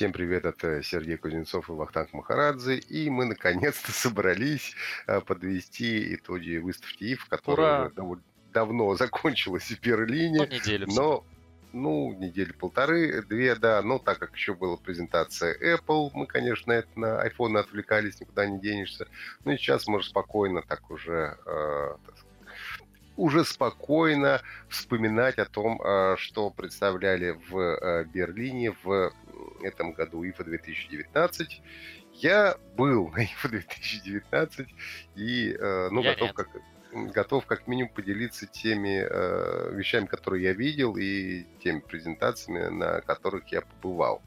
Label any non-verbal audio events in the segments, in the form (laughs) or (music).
Всем привет, это Сергей Кузнецов и Вахтанг Махарадзе. И мы наконец-то (laughs) собрались э, подвести итоги выставки ИФ, которая уже давно (laughs) закончилась в Берлине. Ну, неделю. Но, ну, недели полторы, две, да. Но так как еще была презентация Apple, мы, конечно, это на iPhone отвлекались, никуда не денешься. Ну и сейчас можно спокойно так уже, э, так уже спокойно вспоминать о том, э, что представляли в Берлине в этом году ИФА 2019. Я был на ИФА 2019 и э, ну, я готов как готов как минимум поделиться теми э, вещами, которые я видел, и теми презентациями, на которых я побывал.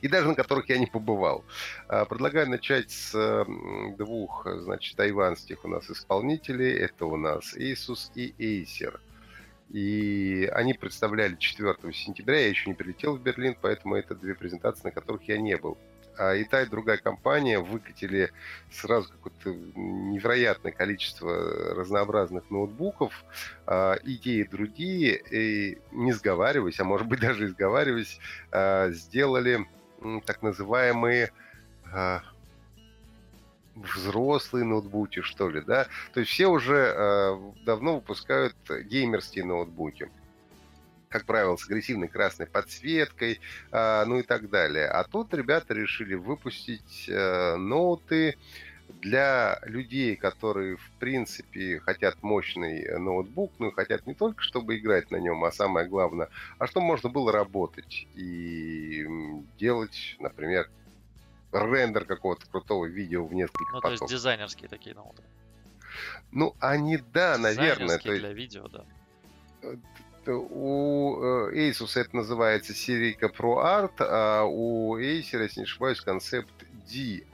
И даже на которых я не побывал. Э, предлагаю начать с двух, значит, тайванских у нас исполнителей. Это у нас Asus и Acer. И они представляли 4 сентября, я еще не прилетел в Берлин, поэтому это две презентации, на которых я не был. А и та, и другая компания выкатили сразу какое-то невероятное количество разнообразных ноутбуков, а, и те, другие, и не сговариваясь, а может быть (laughs) даже и сговариваясь, а, сделали так называемые а, взрослые ноутбуки, что ли, да. То есть все уже э, давно выпускают геймерские ноутбуки. Как правило, с агрессивной красной подсветкой, э, ну и так далее. А тут ребята решили выпустить э, ноуты для людей, которые, в принципе, хотят мощный ноутбук, ну хотят не только, чтобы играть на нем, а самое главное, а чтобы можно было работать и делать, например, рендер какого-то крутого видео в несколько Ну, то есть дизайнерские такие ноуты. Ну, они, да, наверное. То есть... для видео, да. Э, у э, Asus это называется Serica Pro Art, а у Acer, если не ошибаюсь, концепт D.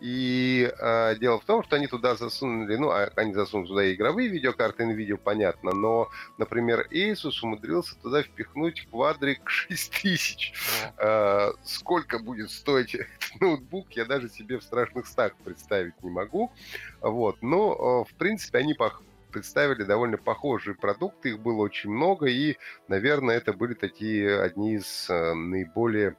И э, дело в том, что они туда засунули, ну, а они засунули туда и игровые видеокарты NVIDIA, понятно, но, например, Asus умудрился туда впихнуть Quadric 6000. Э, сколько будет стоить (laughs) этот ноутбук, я даже себе в страшных стах представить не могу. Вот, но, э, в принципе, они пох представили довольно похожие продукты, их было очень много, и, наверное, это были такие одни из э, наиболее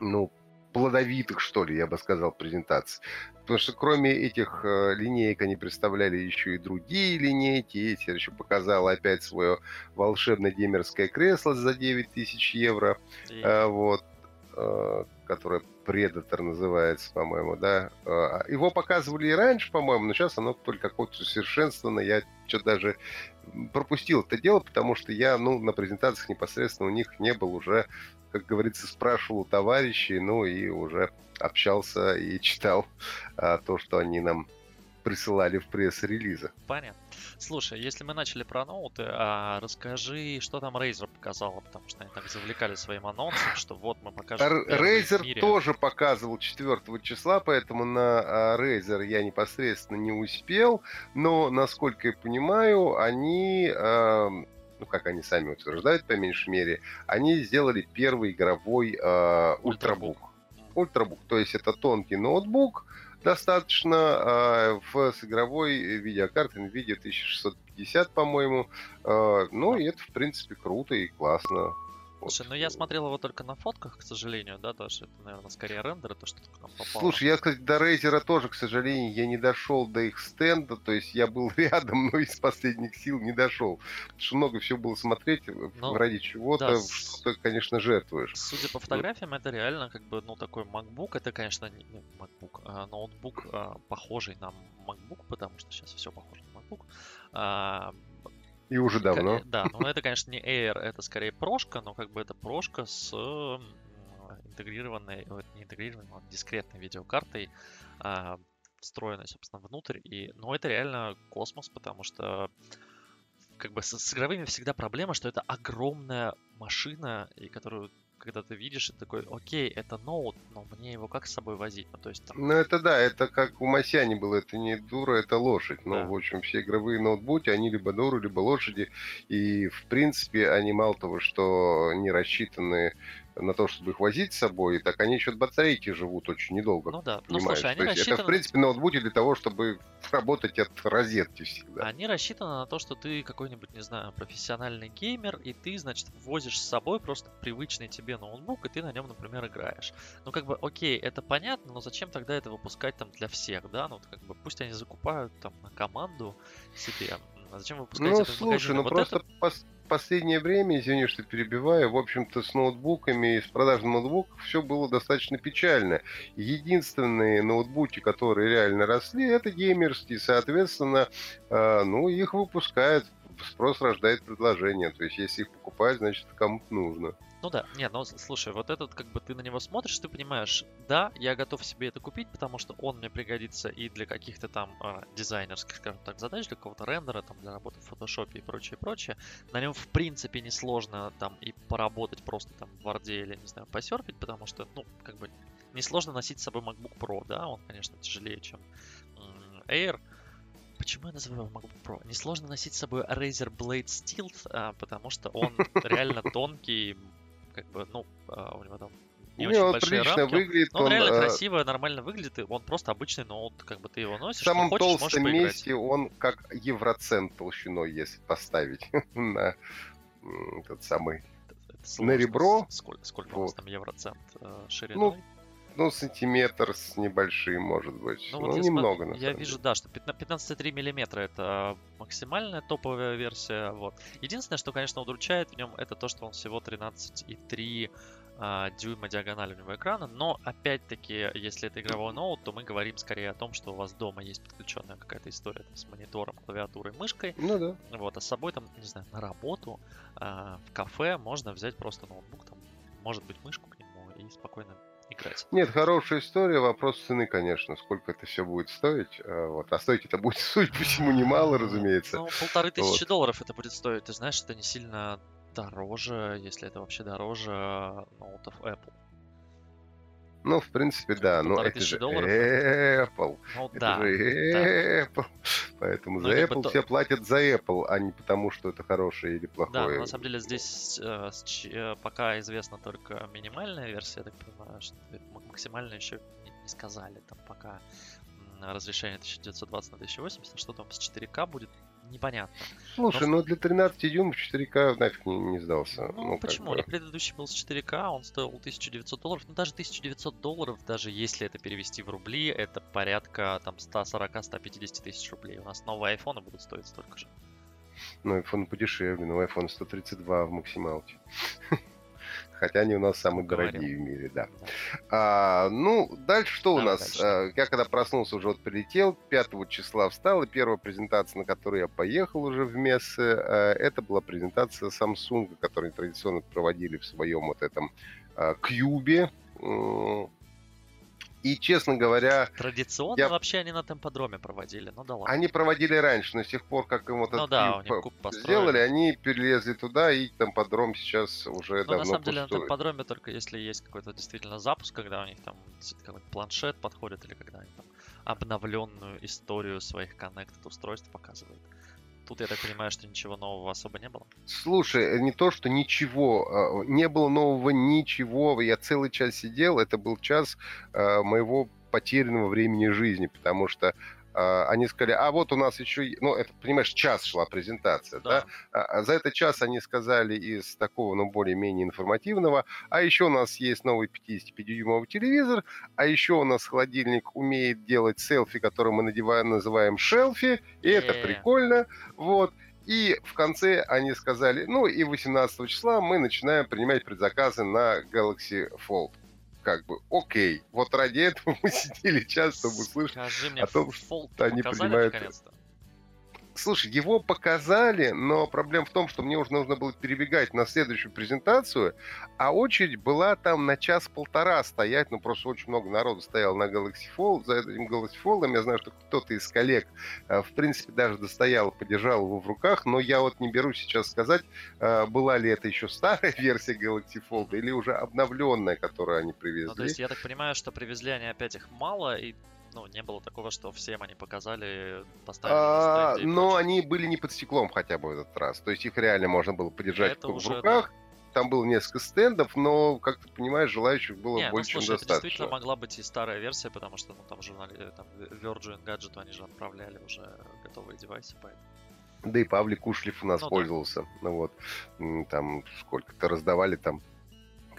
ну, плодовитых, что ли, я бы сказал, презентаций. Потому что кроме этих э, линеек они представляли еще и другие линейки. Эти еще показал опять свое волшебное геймерское кресло за 9 тысяч евро. Э, вот. Э, которое Predator называется, по-моему, да. Э, его показывали и раньше, по-моему, но сейчас оно только какое-то усовершенствовано. Я что-то даже пропустил это дело, потому что я, ну, на презентациях непосредственно у них не был уже как говорится, спрашивал у товарищей, ну и уже общался и читал а, то, что они нам присылали в пресс-релизах. Понятно. Слушай, если мы начали про ноуты, а расскажи, что там Razer показала, потому что они так завлекали своим анонсом, что вот мы покажем. Razer тоже показывал 4 числа, поэтому на а, Razer я непосредственно не успел, но, насколько я понимаю, они ну, как они сами утверждают, по меньшей мере, они сделали первый игровой э, ультрабук. Ультрабук, то есть это тонкий ноутбук, достаточно э, в, с игровой видеокартой NVIDIA 1650, по-моему. Э, ну, и это, в принципе, круто и классно. Слушай, ну я смотрел его только на фотках, к сожалению, да, даже это, наверное, скорее рендеры, то, что к нам попало. Слушай, я, кстати, до Razer а тоже, к сожалению, я не дошел до их стенда, то есть я был (laughs) рядом, но из последних сил не дошел. Потому что много всего было смотреть, ну, ради чего-то, да, что-то, конечно, жертвуешь. Судя по фотографиям, это реально как бы, ну, такой MacBook, это, конечно, не MacBook, а ноутбук, а, похожий на MacBook, потому что сейчас все похоже на MacBook. А, и уже давно. Да, но это, конечно, не Air, это скорее прошка, но как бы это прошка с интегрированной, не интегрированной, а дискретной видеокартой, а, встроенной, собственно, внутрь. И, ну, это реально космос, потому что как бы с, с игровыми всегда проблема, что это огромная машина, и которую когда ты видишь, и такой, окей, это ноут, но мне его как с собой возить? Ну, то есть, там... ну это да, это как у Масяни было, это не дура, это лошадь. Ну, да. в общем, все игровые ноутбуки, они либо дуры, либо лошади. И, в принципе, они мало того, что не рассчитаны на то, чтобы их возить с собой, так они еще от батарейки живут очень недолго. Ну да. Ну слушай, они то есть это, в принципе, ноутбуки для того, чтобы (laughs) работать от розетки всегда. Они рассчитаны на то, что ты какой-нибудь, не знаю, профессиональный геймер, и ты, значит, возишь с собой просто привычный тебе ноутбук, и ты на нем, например, играешь. Ну, как бы, окей, это понятно, но зачем тогда это выпускать там для всех, да? Ну, как бы, пусть они закупают там на команду себе. А зачем выпускать ну, это слушай, ну вот просто это... пос последнее время, извини, что перебиваю, в общем-то, с ноутбуками и с продажей ноутбуков все было достаточно печально. Единственные ноутбуки, которые реально росли, это геймерские, соответственно, э, ну, их выпускают, спрос рождает предложение. То есть, если их покупать, значит, кому-то нужно. Ну да, нет, ну слушай, вот этот, как бы ты на него смотришь, ты понимаешь, да, я готов себе это купить, потому что он мне пригодится и для каких-то там э, дизайнерских, скажем так, задач, для какого-то рендера, там, для работы в фотошопе и прочее, прочее. На нем, в принципе, несложно там и поработать просто там в Word или, не знаю, посерфить, потому что, ну, как бы, несложно носить с собой MacBook Pro, да, он, конечно, тяжелее, чем Air, Почему я называю его MacBook Pro? Несложно носить с собой Razer Blade Steel, а, потому что он (laughs) реально тонкий, как бы, ну, а, у него там не, не очень он большие рамки. выглядит. Но он, он реально э... красиво, нормально выглядит, и он просто обычный ноут, как бы ты его носишь. В самом хочешь, толстом месте он как евроцент толщиной, если поставить (laughs) на тот самый на ребро. Сколько, сколько у нас там евроцент э, шириной? Ну, ну, сантиметр с небольшим, может быть. Ну, ну вот немного, я, я вижу, да, что 15,3 миллиметра это максимальная топовая версия. Вот. Единственное, что, конечно, удручает в нем, это то, что он всего 13,3 а, дюйма диагональ у него экрана, но опять-таки, если это игровой ноут, то мы говорим скорее о том, что у вас дома есть подключенная какая-то история там, с монитором, клавиатурой, мышкой. Ну да. Вот, а с собой там, не знаю, на работу, а, в кафе можно взять просто ноутбук, там, может быть, мышку к нему и спокойно играть. Нет, хорошая история, вопрос цены, конечно, сколько это все будет стоить. А, вот. А стоить это будет, (laughs) судя по всему, немало, разумеется. Ну, полторы тысячи вот. долларов это будет стоить. Ты знаешь, это не сильно дороже, если это вообще дороже ноутов Apple. Ну, в принципе, да. Но это же долларов. Apple. Ну, это да, же Apple. Поэтому ну, за Apple то... все платят за Apple, а не потому, что это хорошее или плохое. Да, на самом деле здесь э, э, пока известна только минимальная версия, я так понимаю, что максимально еще не, не сказали. Там пока разрешение 1920 на 1080, что там с 4К будет, непонятно. Слушай, Но... ну для 13 дюймов 4К нафиг не, не сдался. Ну, ну почему? Бы... Предыдущий был с 4К, он стоил 1900 долларов. Ну даже 1900 долларов, даже если это перевести в рубли, это порядка там 140-150 тысяч рублей. У нас новые айфоны будут стоить столько же. Ну, iPhone подешевле, но iPhone 132 в максималке. (laughs) хотя они у нас самые Говорил. дорогие в мире, да. А, ну, дальше что у нас? Дальше. А, я когда проснулся, уже вот прилетел, 5 числа встал, и первая презентация, на которую я поехал уже в Мессы, а, это была презентация Samsung, которую традиционно проводили в своем вот этом а, кьюбе. И, честно говоря... Традиционно я... вообще они на темподроме проводили, ну да ладно. Они проводили раньше, но с тех пор, как им вот ну, да, сделали, они перелезли туда, и темподром сейчас уже ну, давно на самом пустует. деле на темподроме только если есть какой-то действительно запуск, когда у них там какой-то планшет подходит, или когда они там обновленную историю своих connected устройств показывают. Тут, я так понимаю, что ничего нового особо не было. Слушай, э, не то, что ничего, а, не было нового ничего. Я целый час сидел, это был час а, моего потерянного времени жизни, потому что они сказали, а вот у нас еще, ну, это, понимаешь, час шла презентация, да? да? А за этот час они сказали из такого, ну, более-менее информативного, а еще у нас есть новый 55-дюймовый телевизор, а еще у нас холодильник умеет делать селфи, который мы надеваем, называем шелфи, и yeah. это прикольно, вот. И в конце они сказали, ну и 18 числа мы начинаем принимать предзаказы на Galaxy Fold как бы, окей, вот ради этого (laughs) мы сидели час, чтобы услышать о том, что они принимают... Слушай, его показали, но проблема в том, что мне уже нужно было перебегать на следующую презентацию, а очередь была там на час-полтора стоять, ну просто очень много народу стояло на Galaxy Fold, за этим Galaxy Fold, я знаю, что кто-то из коллег, э, в принципе, даже достоял, подержал его в руках, но я вот не беру сейчас сказать, э, была ли это еще старая (laughs) версия Galaxy Fold или уже обновленная, которую они привезли. Ну, то есть я так понимаю, что привезли они опять их мало, и ну, не было такого, что всем они показали, поставили а, Но они были не под стеклом хотя бы в этот раз. То есть их реально можно было подержать в руках. там было несколько стендов, но, как ты понимаешь, желающих было Не, ну больше, слушай, чем это достаточно. действительно могла быть и старая версия, потому что, ну, там журнали, э, там, Virgin Gadget, они же отправляли уже готовые девайсы, поэтому... Да и Павлик Ушлиф у нас Ну да. пользовался. Ну вот, там сколько-то раздавали там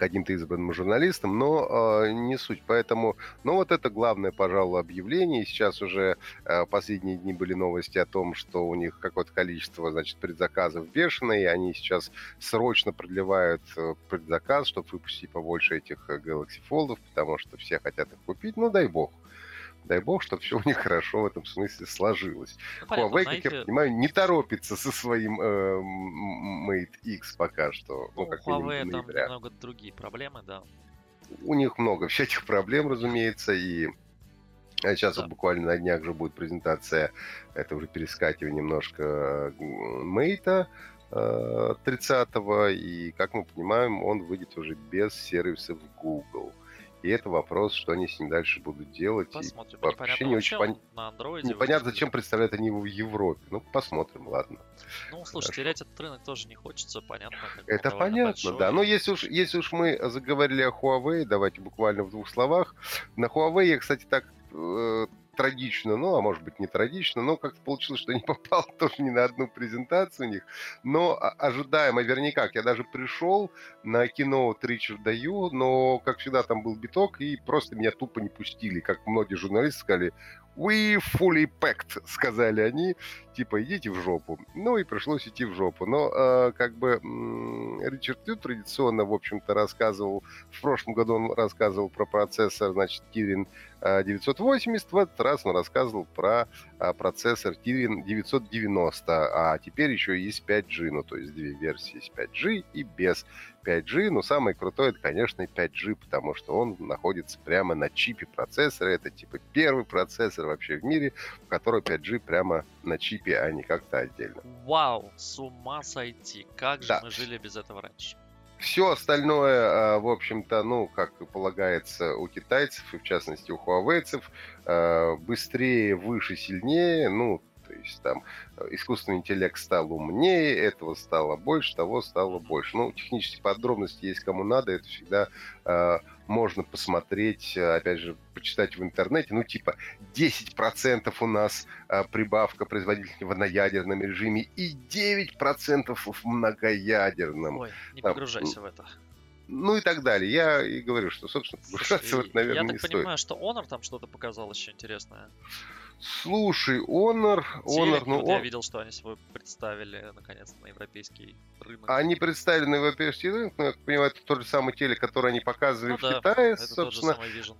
каким-то избранным журналистам, но э, не суть. Поэтому, ну вот это главное, пожалуй, объявление. Сейчас уже э, последние дни были новости о том, что у них какое-то количество, значит, предзаказов бешеное, и они сейчас срочно продлевают э, предзаказ, чтобы выпустить побольше этих э, Galaxy Fold, потому что все хотят их купить. Ну, дай бог. Дай бог, чтобы все у них хорошо в этом смысле сложилось. Ну, понятно, Huawei, как я знаете, понимаю, не торопится со своим э, Mate X пока что. Ну, ну, как Huawei там немного другие проблемы, да. У них много всяких проблем, разумеется, и а сейчас Да. вот буквально на днях же будет презентация, это уже перескакивание немножко Мейта 30-го, и, как мы понимаем, он выйдет уже без сервисов Google. И это вопрос, что они с ним дальше будут делать. и Посмотрим. вообще Непонятно, не очень вообще пон- он на андроиде непонятно, зачем представляют они его в Европе. Ну, посмотрим, ладно. Ну, слушай, Хорошо. терять этот рынок тоже не хочется, понятно. Это понятно, большой. да. Но если уж, если уж мы заговорили о Huawei, давайте буквально в двух словах. На Huawei я, кстати, так э, трагично, ну, а может быть не трагично, но как-то получилось, что не попал (laughs) тоже ни на одну презентацию у них. Но а- ожидаемо, вернее как, я даже пришел на кино Ричарда Ю, но, как всегда, там был биток, и просто меня тупо не пустили. Как многие журналисты сказали, we fully packed, (laughs) сказали они, типа, идите в жопу. Ну и пришлось идти в жопу. Но э, как бы м, Ричард Ю традиционно, в общем-то, рассказывал, в прошлом году он рассказывал про процессор, значит, Kirin э, 980, в этот раз он рассказывал про а, процессор Kirin 990, а теперь еще есть 5G, ну то есть две версии с 5G и без 5G, но самое крутое это, конечно, 5G, потому что он находится прямо на чипе процессора, это типа первый процессор вообще в мире, у которого 5G прямо на чипе, а не как-то отдельно. Вау, с ума сойти. Как же Да. мы жили без этого раньше? Все остальное, а, в общем-то, ну, как и полагается у китайцев, и в частности у хуавейцев, а, быстрее, выше, сильнее, ну, то есть там э, искусственный интеллект стал умнее, этого стало больше, того стало больше. Ну, технические подробности есть кому надо, это всегда а, можно посмотреть, а, опять же, почитать в интернете. Ну, типа, 10% у нас а, прибавка производительности в одноядерном режиме и 9% в многоядерном Ой, не там, погружайся в это. ну и так далее. Я и говорю, что, собственно, погружаться в Слушай, это, наверное, я не так стоит. понимаю, что Honor там что-то показал еще интересное. Слушай, Honor, Honor, ну, вот я он- видел, что они свой представили наконец на европейский рынок. они представили на европейский рынок, но, я понимаю, это тот же самый телек, который они показывали Ну в да, Китае, Это тот же собственно. самый Vision.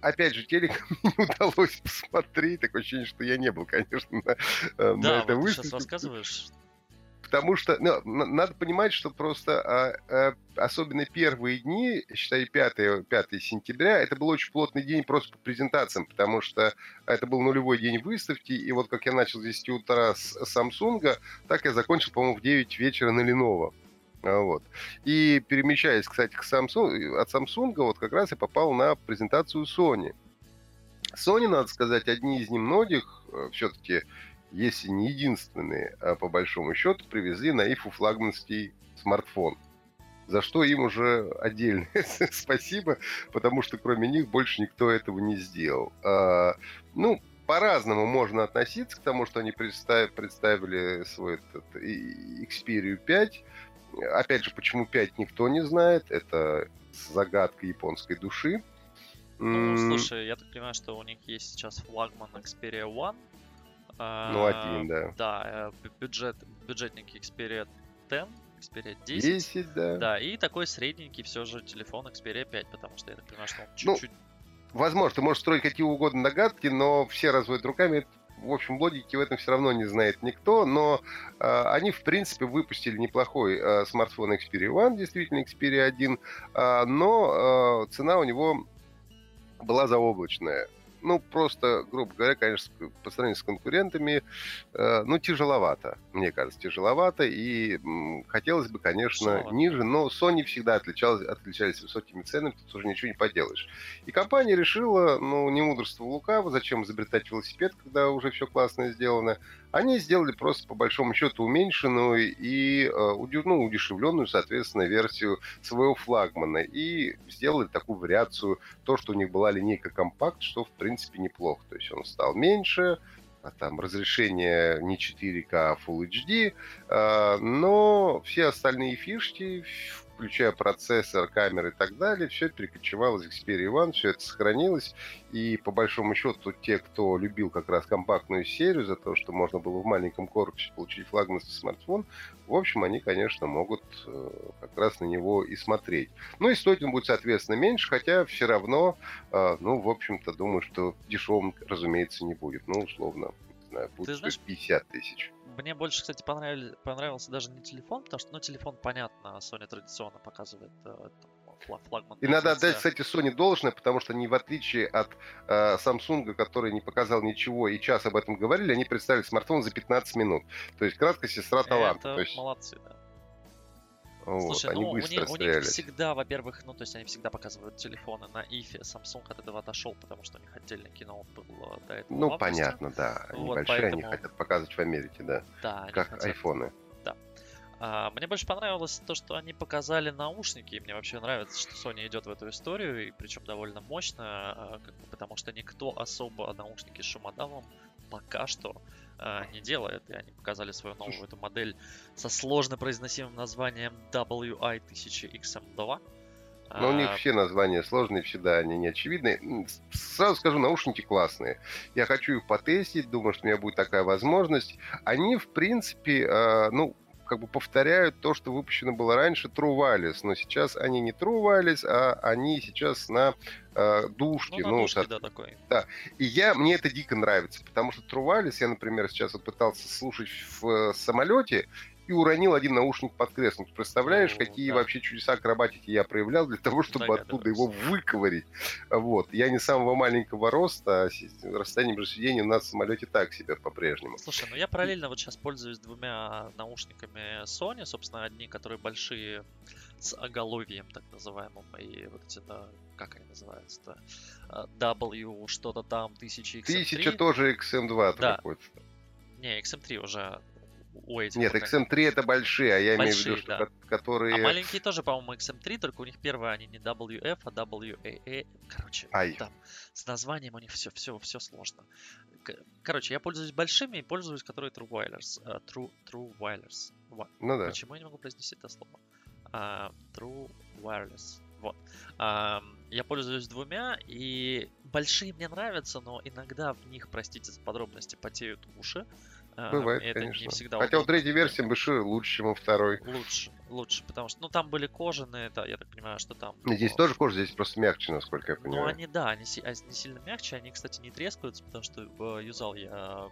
Опять же, телек мне (laughs) не удалось посмотреть, такое ощущение, что я не был, конечно, на, э, на Да, этой вот ты сейчас выставке. рассказываешь. Потому что ну, надо понимать, что просто а, а, особенно первые дни, считай, 5, 5 сентября, это был очень плотный день просто по презентациям, потому что это был нулевой день выставки, и вот как я начал с 10 утра с Samsung, так я закончил, по-моему, в 9 вечера на Lenovo. А, Вот. И перемещаясь, кстати, к Samsung, от Samsung, вот как раз я попал на презентацию Sony. Sony, надо сказать, одни из немногих, все-таки если не единственные, а по большому счету, привезли на ИФУ флагманский смартфон. За что им уже отдельное (laughs) спасибо, потому что кроме них больше никто этого не сделал. А, ну, по-разному можно относиться к тому, что они представ- представили свой этот Xperia 5. Опять же, почему 5 никто не знает. Это загадка японской души. Ну, слушай, я так понимаю, что у них есть сейчас флагман Xperia One. Ну, А, один, да. Да, э, бю- бюджет, бюджетненький Xperia 10, Xperia 10. 10, да. Да, и такой средненький все же телефон Xperia 5, потому что я так понимаю, что он Ну, чуть-чуть... Возможно, ты можешь строить какие угодно догадки, но все разводят руками. В общем, логики в этом все равно не знает никто, но э, они, в принципе, выпустили неплохой э, смартфон Xperia One, действительно Xperia 1, э, но э, цена у него была заоблачная. Ну, просто, грубо говоря, конечно, по сравнению с конкурентами, э, ну, тяжеловато, мне кажется, тяжеловато, и хотелось бы, конечно, Тяжеловато. ниже, но Sony всегда отличалась, отличались высокими ценами, тут уже ничего не поделаешь. И компания решила, ну, не мудрство лукаво, зачем изобретать велосипед, когда уже все классно сделано, они сделали просто, по большому счету, уменьшенную и э, ну, удешевленную, соответственно, версию своего флагмана. И сделали такую вариацию, то, что у них была линейка компакт, что, в принципе, неплохо. То есть он стал меньше, а там разрешение не 4К, а Full HD, э, но все остальные фишки, включая процессор, камеры и так далее, все это перекочевало из Xperia One, все это сохранилось, и по большому счету те, кто любил как раз компактную серию за то, что можно было в маленьком корпусе получить флагманский смартфон, в общем, они, конечно, могут э, как раз на него и смотреть. Ну и стоить он будет, соответственно, меньше, хотя все равно, э, ну, в общем-то, думаю, что дешевым, разумеется, не будет. Ну, условно, не знаю, будет Ты знаешь, 50 тысяч. Мне больше, кстати, понравились, понравился даже не телефон, потому что, ну, телефон, понятно, Sony традиционно показывает э, там, фла- флагман И надо отдать, кстати, Sony должное, потому что они, в отличие от э, Samsung, который не показал ничего и час об этом говорили, они представили смартфон за 15 минут. То есть, кратко, сестра таланта. Это То есть, молодцы, да. Вот, Слушай, они ну у быстро них, у них всегда, во-первых, ну то есть они всегда показывают телефоны на ИФе, Samsung от этого отошел, потому что у них отдельный кино был э, до этого Ну, понятно, да. Они Вот, большие, они поэтому- хотят показывать в Америке, да. Да, они Как хотят. айфоны. А, мне больше понравилось то, что они показали наушники. и Мне вообще нравится, что Sony идет в эту историю, и причем довольно мощно, а, как бы, потому что никто особо наушники с шумодавом пока что а, не делает. И они показали свою новую эту модель со сложно произносимым названием WI-1000XM2. Но у них А, все названия сложные, всегда они не очевидны. М, с- Сразу скажу, наушники классные. Я хочу их потестить, думаю, что у меня будет такая возможность. Они, в принципе, э, ну, как бы повторяют то, что выпущено было раньше, True Wireless. Но сейчас они не True Wireless, а они сейчас на э, дужке. Ну, на ну, дужке, со- да, такой. И я, мне это дико нравится, потому что True Wireless я, например, сейчас вот пытался слушать в э, самолете и уронил один наушник под креслом. Ты представляешь, О, какие да. вообще чудеса акробатики я проявлял для того, чтобы оттуда его выковырить. Вот. Я не самого маленького роста, а расстояние между нас в самолете так себе по-прежнему. Слушай, ну я параллельно вот сейчас пользуюсь двумя наушниками Sony, собственно, одни, которые большие с оголовьем, так называемым, и вот эти, да, как они называются-то, А, W что-то там, 1000 XM3. Тысяча тоже XM2 Да. какой-то. Не, XM3 уже у этих. Нет, вот они. XM3 это большие, а я имею в виду, Большие, что да. ко- которые... А маленькие тоже, по-моему, XM3, только у них первые они не WF, а WAA. Короче, Ай. там с названием у них все, все, все сложно. Короче, я пользуюсь большими и пользуюсь, которые True Wireless. э, True, True Wireless. Ну да. Почему я не могу произнести это слово? А, true Wireless. Вот. А, я пользуюсь двумя, и большие мне нравятся, но иногда в них, простите за подробности, потеют уши. А, Бывает, и это конечно. не всегда Хотя у третьей версии выше лучше, чем у второй. Лучше, лучше, потому что, ну, там были кожаные, да, я так понимаю, что там... Ну, Здесь тоже кожа, здесь просто мягче, насколько я Ну, понимаю. они, да, они, си- а, сильно мягче, они, кстати, не трескаются, потому что э, юзал я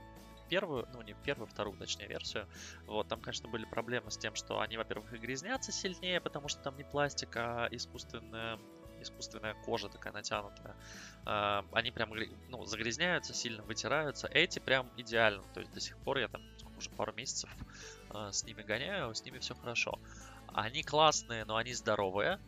первую, ну, не первую, вторую, точнее, версию. Вот, там, конечно, были проблемы с тем, что они, во-первых, и грязнятся сильнее, потому что там не пластик, а искусственная искусственная кожа такая натянутая. А, они прям ну, загрязняются, сильно вытираются. Эти прям идеально. То есть до сих пор я там уже пару месяцев а, с ними гоняю, с ними все хорошо. Они классные, но они здоровые.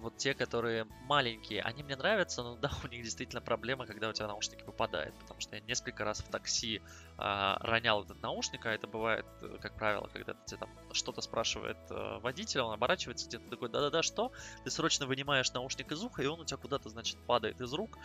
Вот те, которые маленькие, они мне нравятся, но (laughs) да, у них действительно проблема, когда у тебя наушники выпадают, потому что я несколько раз в такси а, ронял этот наушник, а это бывает, э, как правило, когда тебе там что-то спрашивает э, водитель, он оборачивается где-то такой, да-да-да, что? Ты срочно вынимаешь наушник из уха, и он у тебя куда-то, значит, падает из рук,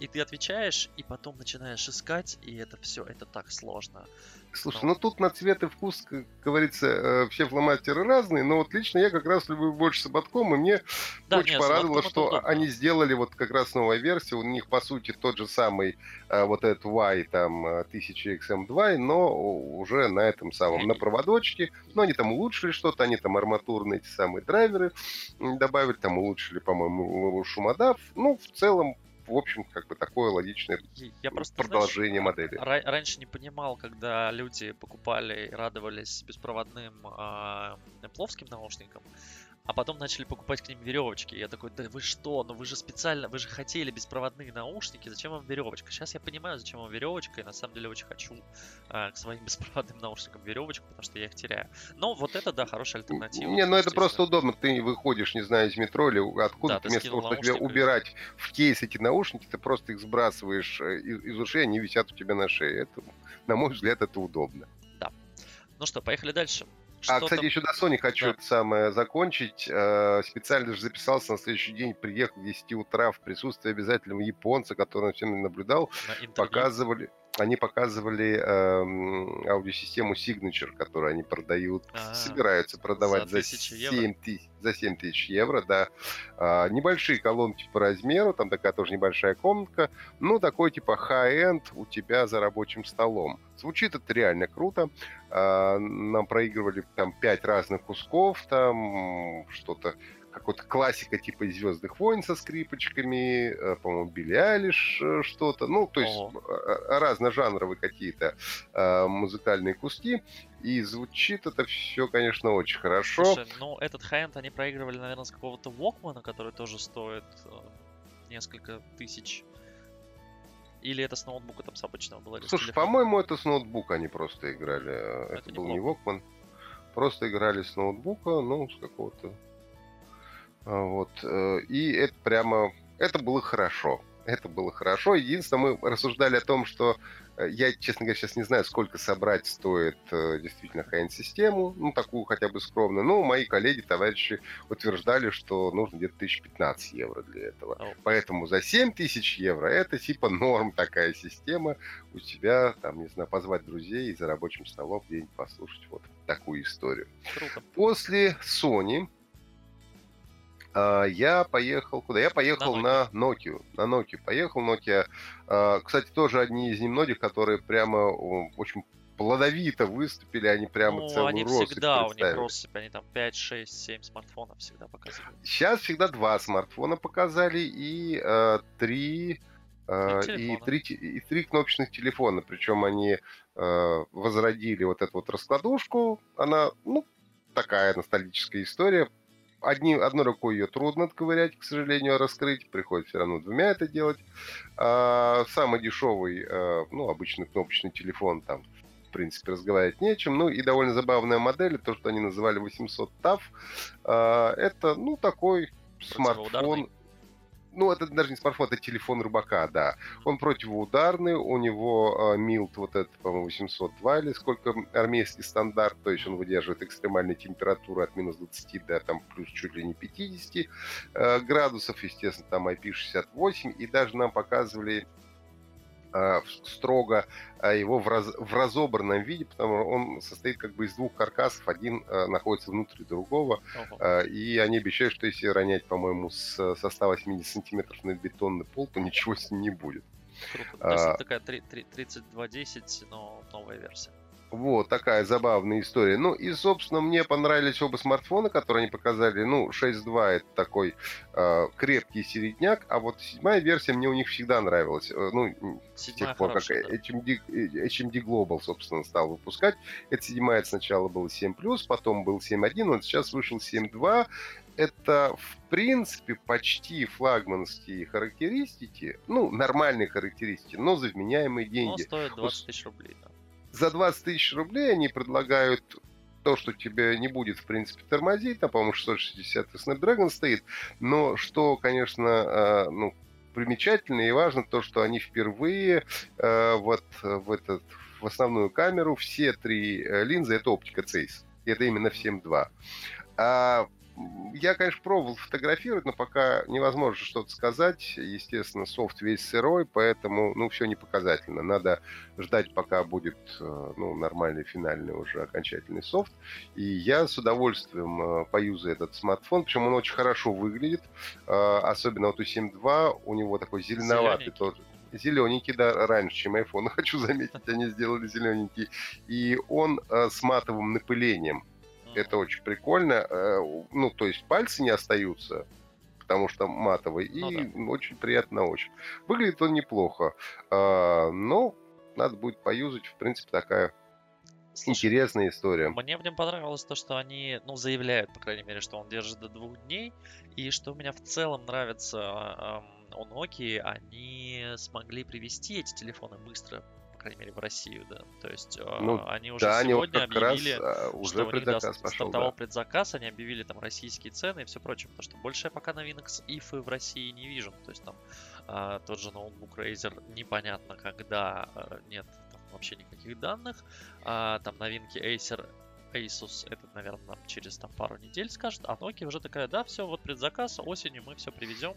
и ты отвечаешь, и потом начинаешь искать, и это все, это так сложно. Слушай, ну тут на цвет и вкус, как говорится, э, все фломастеры разные, но вот лично я как раз люблю больше с ободком, и мне Да, очень нет, порадовало, что удобно. они сделали вот как раз новая версия, у них по сути тот же самый э, вот этот Y там э, 1000 XM2, но уже на этом самом, на проводочке, но они там улучшили что-то, они там арматурные эти самые драйверы добавили, там улучшили, по-моему, шумодав, ну в целом в общем, как бы такое логичное Я- просто, знаешь, продолжение модели. Ра- раньше не понимал, когда люди покупали и радовались беспроводным а, пловским наушникам, А потом начали покупать к ним веревочки. Я такой, да вы что, ну вы же специально, вы же хотели беспроводные наушники, зачем вам веревочка? Сейчас я понимаю, зачем вам веревочка, и на самом деле очень хочу э, к своим (laughs) беспроводным наушникам веревочку, потому что я их теряю. Но вот это, да, хорошая альтернатива. Не, ну это просто удобно. Ты выходишь, не знаю, из метро или откуда, да, вместо того, чтобы тебе убирать в кейс эти наушники, ты просто их сбрасываешь э, из, из ушей, они висят у тебя на шее. Это, на мой взгляд, это удобно. Да. Ну что, поехали дальше. А, кстати, еще до Sony хочу да. это самое закончить. Э, специально же записался на следующий день, приехал в 10 утра в присутствии обязательного японца, который все наблюдал. На показывали они показывали э, аудиосистему Signature, которую они продают, А-а-а. собираются продавать за, за 7 тысяч за 7 тысяч евро, да. А, небольшие колонки по размеру, там такая тоже небольшая комнатка, ну, такой типа high-end у тебя за рабочим столом. Звучит это реально круто. А, нам проигрывали там 5 разных кусков, там что-то какой-то классика типа «Звездных войн» со скрипочками, э, по-моему, Билли Алиш э, что-то. Ну, то есть Ого. Э, разножанровые какие-то музыкальные куски. И звучит это все, конечно, очень хорошо. Слушай, ну этот хай они проигрывали, наверное, с какого-то Walkman, который тоже стоит несколько тысяч. Или это с ноутбука там с обычного было? Слушай, по-моему, это с ноутбука они просто играли. Это, это был не Walkman. Просто играли с ноутбука, ну, с какого-то вот. Э, и это прямо... Это было хорошо. Это было хорошо. Единственное, мы рассуждали о том, что э, я, честно говоря, сейчас не знаю, сколько собрать стоит э, действительно хайн-систему, ну, такую хотя бы скромную. Но мои коллеги, товарищи утверждали, что нужно где-то 1015 евро для этого. Oh. Поэтому за 7 тысяч евро это типа норм такая система. У тебя, там, не знаю, позвать друзей и за рабочим столом где-нибудь послушать вот такую историю. Круто. После Sony я поехал куда? Я поехал на Nokia. На Nokia поехал. Nokia, а, кстати, тоже одни из немногих, которые прямо очень плодовито выступили, они прямо ну, целую они россыпь всегда, у них россыпь, они там 5, 6, 7 смартфонов всегда показывали. Сейчас всегда два смартфона показали и э, три... Э, и, три, и три кнопочных телефона, причем они э, возродили вот эту вот раскладушку, она, ну, такая ностальгическая история, одни, одной рукой ее трудно отковырять, к сожалению, раскрыть. Приходится все равно двумя это делать. А, самый дешевый, а, ну, обычный кнопочный телефон, там, в принципе, разговаривать нечем. Ну, и довольно забавная модель, то, что они называли 800 TAF. А, это, ну, такой смартфон ну, это даже не смартфон, это телефон рыбака, да. Он противоударный, у него э, милт вот этот, по-моему, 802 или сколько армейский стандарт, то есть он выдерживает экстремальные температуры от минус 20 до там плюс чуть ли не 50 э, градусов, естественно, там IP68, и даже нам показывали строго а, его в, раз, в разобранном виде, потому что он состоит как бы из двух каркасов, один а, находится внутри другого, uh-huh. и они обещают, что если ронять, по-моему, с, со 180 сантиметров на бетонный пол, то ничего с ним не будет. Круто. То есть это такая 3210, но новая версия. Вот такая забавная история. Ну и, собственно, мне понравились оба смартфона, которые они показали. Ну, 6.2 это такой э, крепкий середняк, а вот седьмая версия мне у них всегда нравилась. Э, ну, с тех пор, как да. HMD, HMD Global, собственно, стал выпускать. Это седьмая сначала был 7+, потом был 7.1, вот сейчас вышел 7.2 это, в принципе, почти флагманские характеристики, ну, нормальные характеристики, но за вменяемые деньги. Но стоит 20 тысяч рублей, да за 20 тысяч рублей они предлагают то, что тебе не будет, в принципе, тормозить, там, по-моему, 660 Snapdragon стоит, но что, конечно, э, ну, примечательно и важно, то, что они впервые э, вот в, этот, в основную камеру все три э, линзы, это оптика Zeiss, это именно в 7.2. А я, конечно, пробовал фотографировать, но пока невозможно что-то сказать. Естественно, софт весь сырой, поэтому, ну, все не показательно. Надо ждать, пока будет, э, ну, нормальный финальный уже окончательный софт. И я с удовольствием э, поюзаю этот смартфон, причем он очень хорошо выглядит. Э, особенно вот у 7.2, у него такой зеленоватый тоже зелененький, да, раньше, чем iPhone. (laughs) Хочу заметить, они сделали зелененький. И он э, с матовым напылением. Это очень прикольно. Э, ну, то есть пальцы не остаются, потому что матовый. Ну, и да. очень приятно на ощупь. Выглядит он неплохо. А, но надо будет поюзать. В принципе, такая Слушай, Интересная история. Мне в нем понравилось то, что они, ну, заявляют, по крайней мере, что он держит до двух дней. И что у меня в целом нравится а, у Nokia, они смогли привести эти телефоны быстро, крайней мере, в Россию, да. То есть а, Ну, они уже Да, они вот сегодня как раз объявили, а, что уже у них предзаказ пошел, стартовал да. предзаказ, они объявили там российские цены и все прочее, потому что больше я пока новинок с ИФы в России не вижу. То есть там а, тот же ноутбук Razer непонятно когда, нет там вообще никаких данных. А, там новинки Acer, Asus, это, наверное, нам через там пару недель скажут, а Nokia уже такая, да, все, вот предзаказ, осенью мы все привезем.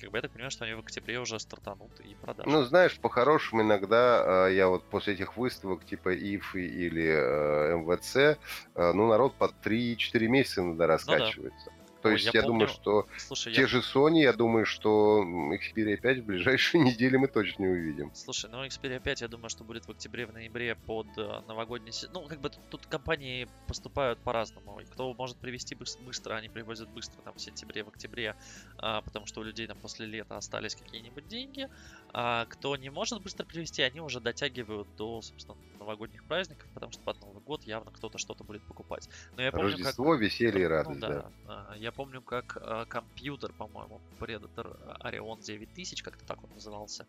Как бы я так понимаю, что они в октябре уже стартанут и продажи. Ну, знаешь, по-хорошему иногда а, я вот после этих выставок типа ИФ или э, МВЦ, а, ну, народ по 3-4 месяца иногда раскачивается. То Ой, есть я я, думаю, что Слушай, те я... же Sony, я думаю, что Xperia 5 в ближайшие (laughs) недели мы точно не увидим. Слушай, ну Xperia 5, я думаю, что будет в октябре, в ноябре под э, новогодний сезон. Ну, как бы тут, тут компании поступают по-разному. Кто может привезти быс- быстро, они привозят быстро, там, в сентябре, в октябре, а, потому что у людей там после лета остались какие-нибудь деньги. А кто не может быстро привезти, они уже дотягивают до, собственно, новогодних праздников, потому что под Новый год явно кто-то что-то будет покупать. Но я помню, как... Рождество, веселье и Ну радость, да. да. А, Я помню, как а, компьютер, по-моему, Predator Orion 9000, как-то так он назывался,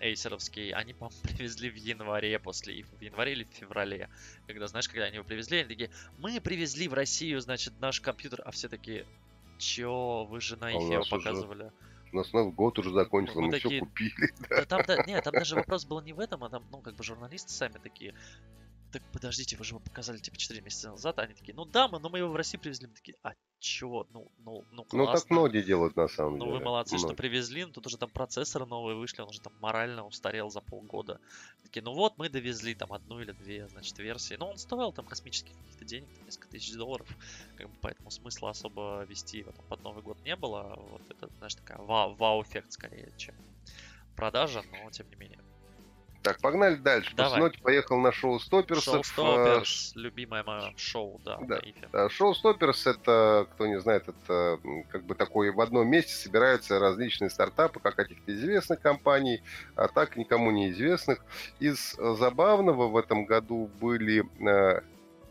эйсеровский, они, по-моему, (laughs) привезли в январе после их, в январе или в феврале. Когда, знаешь, когда они его привезли, они такие, мы привезли в Россию, значит, наш компьютер, а все такие, чё, вы же на А у ИФе его нас уже У нас Новый год уже закончился, Мы мы все такие- купили. (laughs) Да там, да, нет, там даже вопрос был не в этом, а там, ну, как бы журналисты сами такие, так подождите, вы же его показали типа 4 месяца назад, а они такие, ну да, мы, но мы его в Россию привезли, мы такие, а чё, ну, ну, ну Ну, классно. так многие делают на самом Ну деле. вы молодцы, что Многие. привезли, но тут уже там процессоры новые вышли, он уже там морально устарел за полгода. Такие, ну вот, мы довезли там одну или две, значит, версии. Но он стоил там космических каких-то денег, там, несколько тысяч долларов, как бы поэтому смысла особо вести его там под Новый год не было. Вот это, знаешь, такая вау- вау-эффект скорее, чем продажа, но тем не менее. Так, погнали дальше. Давай. После поехал на шоу Стоперсов. Шоу-стоперс, любимое мое шоу, да, да. Э, Шоу Стоперс это, кто не знает, это как бы такое в одном месте собираются различные стартапы, как каких-то известных компаний, а так никому неизвестных. Из э, забавного в этом году были э,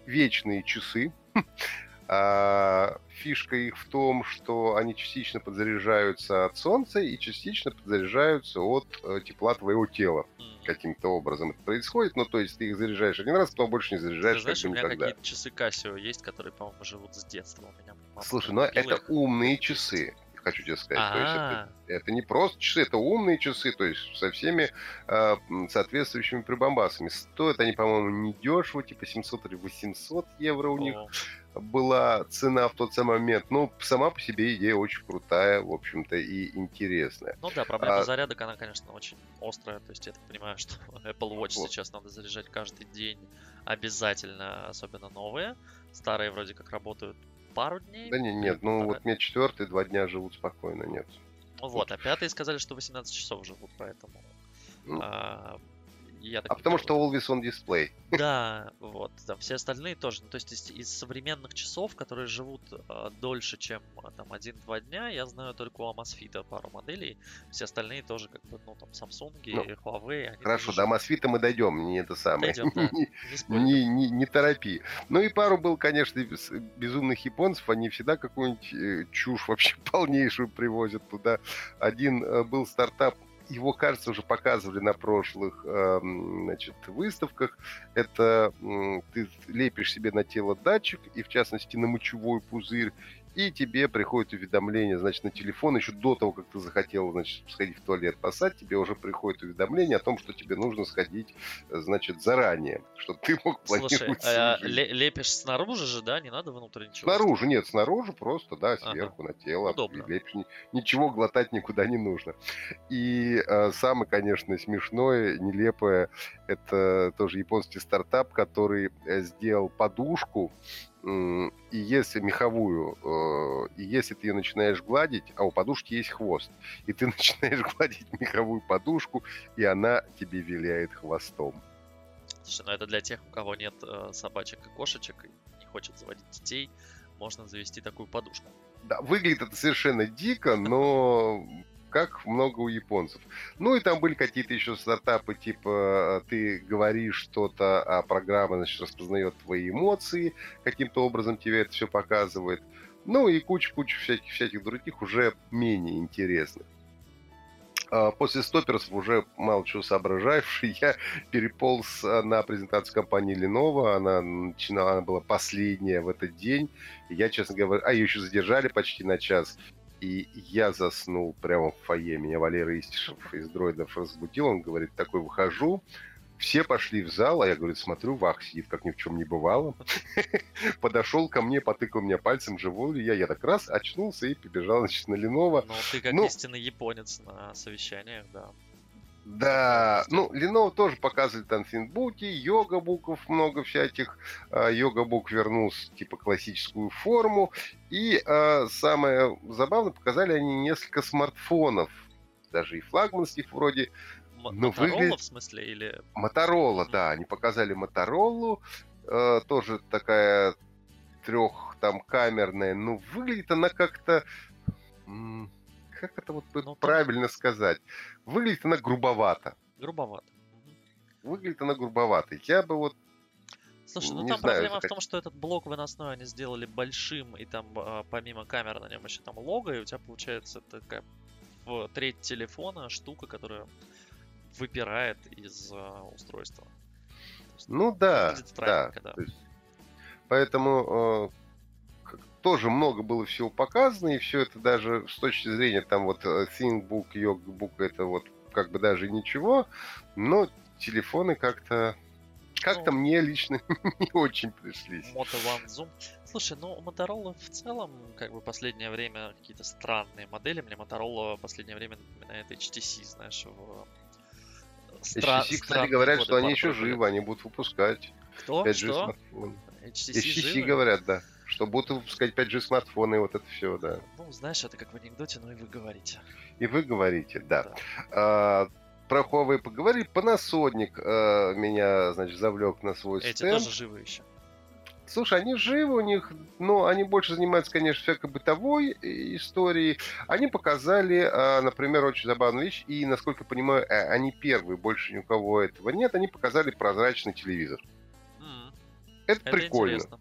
вечные часы. (laughs) А, фишка их в том, что они частично подзаряжаются от солнца и частично подзаряжаются от э, тепла твоего тела. Каким-то образом это происходит. Ну, то есть ты их заряжаешь один раз, потом больше не Ты заряжаешь знаешь, как у меня никогда. какие-то часы Casio есть, которые, по-моему, живут с детства. У меня мама Слушай, ну купила это их. умные часы, хочу тебе сказать. То есть это, А, это не просто часы, это умные часы, то есть со всеми э, соответствующими прибамбасами. Стоят они, по-моему, недешево, типа 700 или 800 евро у них о, была цена в тот самый момент. Ну, сама по себе идея очень крутая, в общем-то, и интересная. Ну да, проблема А- зарядок, она, конечно, очень острая. То есть я так понимаю, что (laughs) Apple Watch Вот. сейчас надо заряжать каждый день обязательно, особенно новые. Старые вроде как работают пару дней. Да не, нет, ну вот мне четвертый два дня живут спокойно, нет. Ну вот, а пятые сказали, что 18 часов живут, поэтому... Ну, а, я так А потому что always on display. Да, вот, да, все остальные тоже. Ну, то есть из, из современных часов, которые живут а, дольше, чем а, там один-два дня, я знаю только у Amazfit пару моделей. Все остальные тоже, как бы, ну, там, Samsung, Ну, Huawei, Хорошо, до. Мосфита мы дойдем, не это самое. Дойдем, да. (laughs) Не- Не не, торопи. Ну и пару был, конечно, без- безумных японцев. Они всегда какую-нибудь э, чушь вообще (laughs) полнейшую привозят туда. Один э, был стартап, его, кажется, уже показывали на прошлых эм, значит, выставках. Это ты лепишь себе на тело датчик, и в частности на мочевой пузырь, и тебе приходит уведомление, значит, на телефон, еще до того, как ты захотел, значит, сходить в туалет посать, тебе уже приходит уведомление о том, что тебе нужно сходить, э, значит, заранее, чтобы ты мог Слушай, планировать а, жизнь. ле- лепишь снаружи же, да? Не надо внутрь ничего? Снаружи, нет, снаружи просто, да, Ага. сверху на тело. Удобно. и лепишь. Ни- Ничего глотать никуда не нужно. И э, самое, конечно, смешное, нелепое, это тоже японский стартап, который э, сделал подушку, и если меховую, э, и если ты ее начинаешь гладить, а у подушки есть хвост, и ты (laughs) начинаешь гладить меховую подушку, и она тебе виляет хвостом. Слушай, ну это для тех, у кого нет э, собачек и кошечек и не хочет заводить детей, можно завести такую подушку. Да, выглядит это совершенно дико, но как много у японцев. Ну и там были какие-то еще стартапы, типа ты говоришь что-то, а программа, значит, распознает твои эмоции, каким-то образом тебе это все показывает. Ну и куча-куча всяких, всяких других уже менее интересных. А, после стоперов уже мало чего соображавший, (laughs) я переполз а, на презентацию компании Lenovo. Она начинала, она была последняя в этот день. я, честно говоря, а ее еще задержали почти на час. И я заснул прямо в фойе. Меня Валера Истишев из дроидов разбудил. Он говорит, такой выхожу, все пошли в зал, а я, говорю, смотрю, Вах сидит, как ни в чем не бывало. (laughs) Подошел ко мне, потыкал меня пальцем, живой ли я. Я так раз очнулся и побежал, значит, на Lenovo. Ну, ты как ну, истинный японец на совещаниях, да. Да, ну, Lenovo тоже показывали там финбуки, йога-буков много всяких. А, йога-бук вернулся, типа, классическую форму. И а, самое забавное, показали они несколько смартфонов. Даже и флагманских вроде ну, выглядит... в смысле, или... Моторола, mm-hmm. да, они показали Моторолу, э, тоже такая трех там камерная, ну, выглядит она как-то... Как это вот ну, правильно сказать? Выглядит она грубовато. Грубовато. Выглядит она грубовато. Я бы вот Слушай, ну не там знаю, проблема в том, что этот блок выносной они сделали большим, и там а, помимо камеры на нем еще там лого, и у тебя получается такая в треть телефона штука, которая выпирает из uh, устройства. Ну да, да. да. Есть, поэтому э, тоже много было всего показано, и все это даже с точки зрения там вот э, ThinkBook, Yogbook, это вот как бы даже ничего, но телефоны как-то как-то ну, мне лично (laughs) не очень пришлись. Moto One Zoom. Слушай, ну Motorola в целом, как бы последнее время какие-то странные модели. Мне Motorola последнее время напоминает HTC, знаешь, в Стра- HTC, кстати, говорят, что они еще живы, они будут выпускать. Кто? 5G что? HTC, HTC говорят, да. Что будут выпускать 5G смартфоны, и вот это все, да. Ну, знаешь, это как в анекдоте, но и вы говорите. И вы говорите, да. да. А, про Huawei поговорили. Panasonic а, меня, значит, завлек на свой Эти стенд. тоже живы еще. Слушай, они живы у них, но они больше занимаются, конечно, всякой бытовой историей. Они показали, а, например, очень забавную вещь, и, насколько я понимаю, э, они первые, больше ни у кого этого нет, они показали прозрачный телевизор. Mm. Это, Это прикольно. Интересно.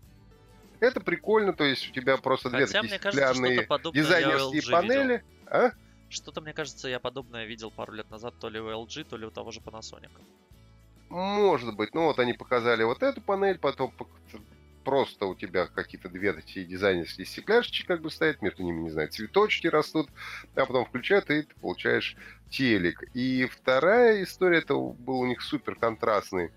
Это прикольно, то есть у тебя просто Хотя, две такие стеклянные дизайнерские панели. Видел. А? Что-то, мне кажется, я подобное видел пару лет назад то ли у LG, то ли у того же Panasonic. Может быть. Ну вот они показали вот эту панель, потом просто у тебя какие-то две такие дизайнерские стекляшечки как бы стоят, между ними, не знаю, цветочки растут, а потом включают, и ты получаешь телек. И вторая история, это был у них супер контрастный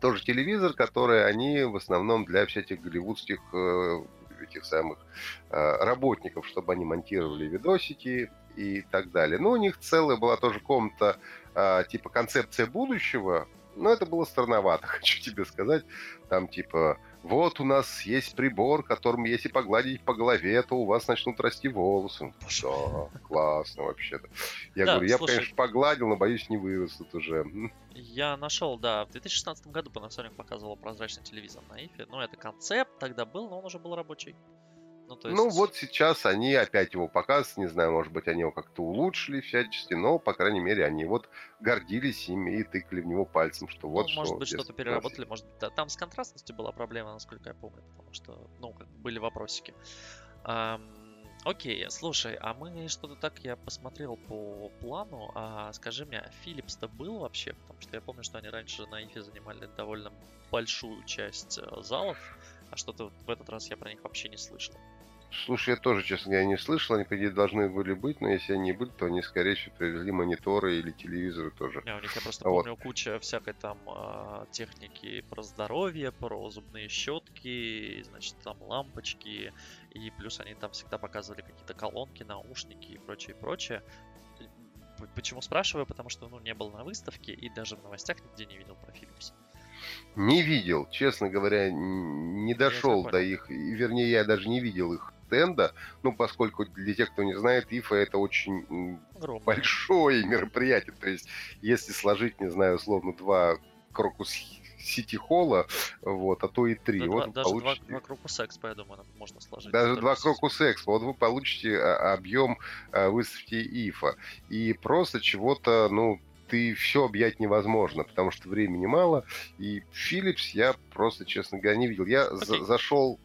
тоже телевизор, который они в основном для всяких голливудских э, этих самых э, работников, чтобы они монтировали видосики и так далее. Но у них целая была тоже комната э, типа концепция будущего, но это было странновато, (laughs) хочу тебе сказать. Там типа, вот у нас есть прибор, которым если погладить по голове, то у вас начнут расти волосы. Да, классно вообще-то. Я да, говорю, я, слушай, конечно, погладил, но боюсь, не вырастут уже. Я нашел, да, в 2016 году Panasonic показывал прозрачный телевизор на IFE. Ну, это концепт тогда был, но он уже был рабочий. Ну, то ну, есть... ну вот сейчас они опять его показывают, не знаю, может быть, они его как-то улучшили всячески, но, по крайней мере, они вот гордились ими и тыкали в него пальцем, что ну, вот может что... быть, что-то переработали, может быть, да, там с контрастностью была проблема, насколько я помню, потому что, ну, были вопросики. Эм, окей, слушай, а мы что-то так, я посмотрел по плану, а скажи мне, а Philips-то был вообще? Потому что я помню, что они раньше на IFE занимали довольно большую часть э, залов, а что-то в этот раз я про них вообще не слышал. Слушай, я тоже, честно говоря, не слышал. Они, по идее, должны были быть, но если они были, то они, скорее всего, привезли мониторы или телевизоры тоже. Не, у них, я просто а помню, вот. куча всякой там э, техники про здоровье, про зубные щетки, значит, там лампочки. И плюс они там всегда показывали какие-то колонки, наушники и прочее, прочее. Почему спрашиваю? Потому что, ну, не был на выставке и даже в новостях нигде не видел про Philips. Не видел, честно говоря, не дошел до их, вернее, я даже не видел их стенда, ну, поскольку для тех, кто не знает, ИФА это очень Огромное. большое мероприятие. То есть, если сложить, не знаю, условно, два крокус сити-холла, вот, а то и три. Да, вот два, даже получите... два, два Крокус Экспо, я думаю, можно сложить. Даже два Крокус Экспо. Вот вы получите а, объем а, выставки ИФА. И просто чего-то, ну, ты все объять невозможно, потому что времени мало. И Philips я просто, честно говоря, не видел. Я okay. за зашел,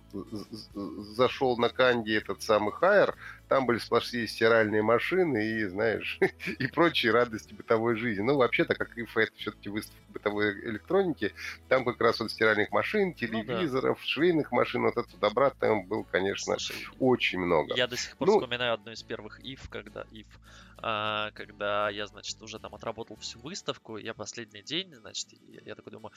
зашел на Канди этот самый Хайер, там были сплошные стиральные машины и, знаешь, (laughs) и прочие радости бытовой жизни. Ну, вообще-то, как ИФА, это все-таки выставка бытовой электроники. Там как раз вот стиральных машин, телевизоров, ну, да. швейных машин, вот этого добра там был, конечно, Слушай, очень много. Я до сих пор ну, вспоминаю одну из первых ИФ, когда ИФ когда я, значит, уже там отработал всю выставку, я последний день, значит, я, я такой думаю,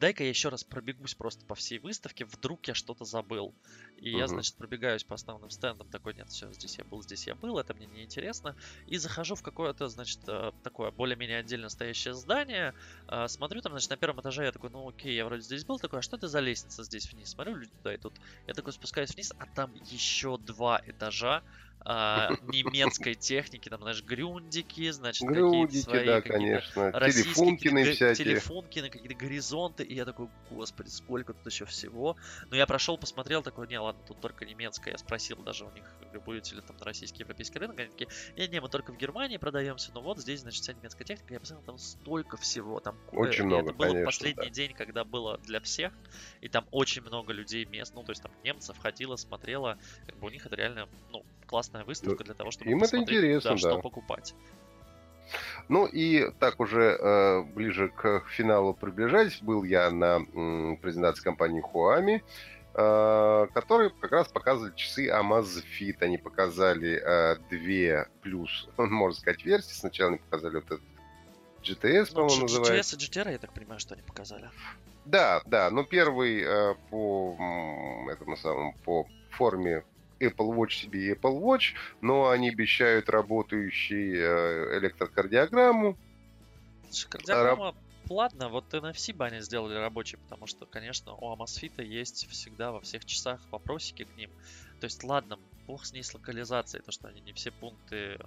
дай-ка я еще раз пробегусь просто по всей выставке, вдруг я что-то забыл. И угу. я, значит, пробегаюсь по основным стендам, такой, нет, все, здесь я был, здесь я был, это мне не интересно. И захожу в какое-то, значит, э, такое более-менее отдельно стоящее здание, а, смотрю там, значит, на первом этаже, я такой, ну окей, я вроде здесь был, такой, а что это за лестница здесь вниз? Смотрю, люди туда идут. Я такой спускаюсь вниз, а там еще два этажа, а, немецкой техники, там, знаешь, грюндики, значит, какие-то свои да, конечно. Телефункины всякие. Телефункины, какие-то горизонты, и я такой, господи, сколько тут еще всего. Но я прошел, посмотрел, такой, не, ладно, тут только немецкая. Я спросил даже у них, будете ли там на российский европейский рынок, они такие, не, не, мы только в Германии продаемся, но вот здесь, значит, вся немецкая техника. Я посмотрел, там столько всего, там очень много, Это было конечно, последний да. день, когда было для всех, и там очень много людей мест, ну, то есть там немцев ходило, смотрело, как бы у них это реально, ну, классная выставка для того, чтобы Им это интересно, да, что покупать. Ну и так уже э, ближе к финалу приближаясь, был я на м, презентации компании Huami, э, которые как раз показывали часы Amazfit. Они показали э, две плюс, (laughs) можно сказать, версии. Сначала они показали вот этот GTS, ну, по-моему, называется. GTS и GTR, я так понимаю, что они показали. Да, да, но первый э, по этому самому по форме Apple Watch себе и Apple Watch, но они обещают работающий э, электрокардиограмму. Кардиограмма, ладно, вот NFC бы они сделали рабочий, потому что, конечно, у Amazfit есть всегда во всех часах вопросики к ним. То есть, ладно, бог с ней с локализацией, то, что они не все пункты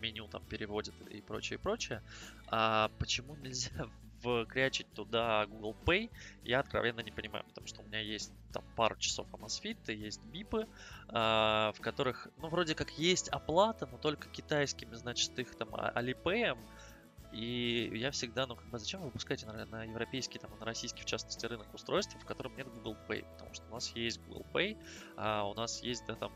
меню там переводят и прочее, и прочее. А почему нельзя (laughs) вкрячить туда Google Pay, я откровенно не понимаю, потому что у меня есть там пару часов Amazfit, есть бипы, э, в которых, ну, вроде как есть оплата, но только китайскими, значит, их там а, Alipay, и я всегда, ну, как бы, зачем вы выпускаете на, на европейский, там, на российский, в частности, рынок устройств, в котором нет Google Pay? Потому что у нас есть Google Pay, а у нас есть, да, там,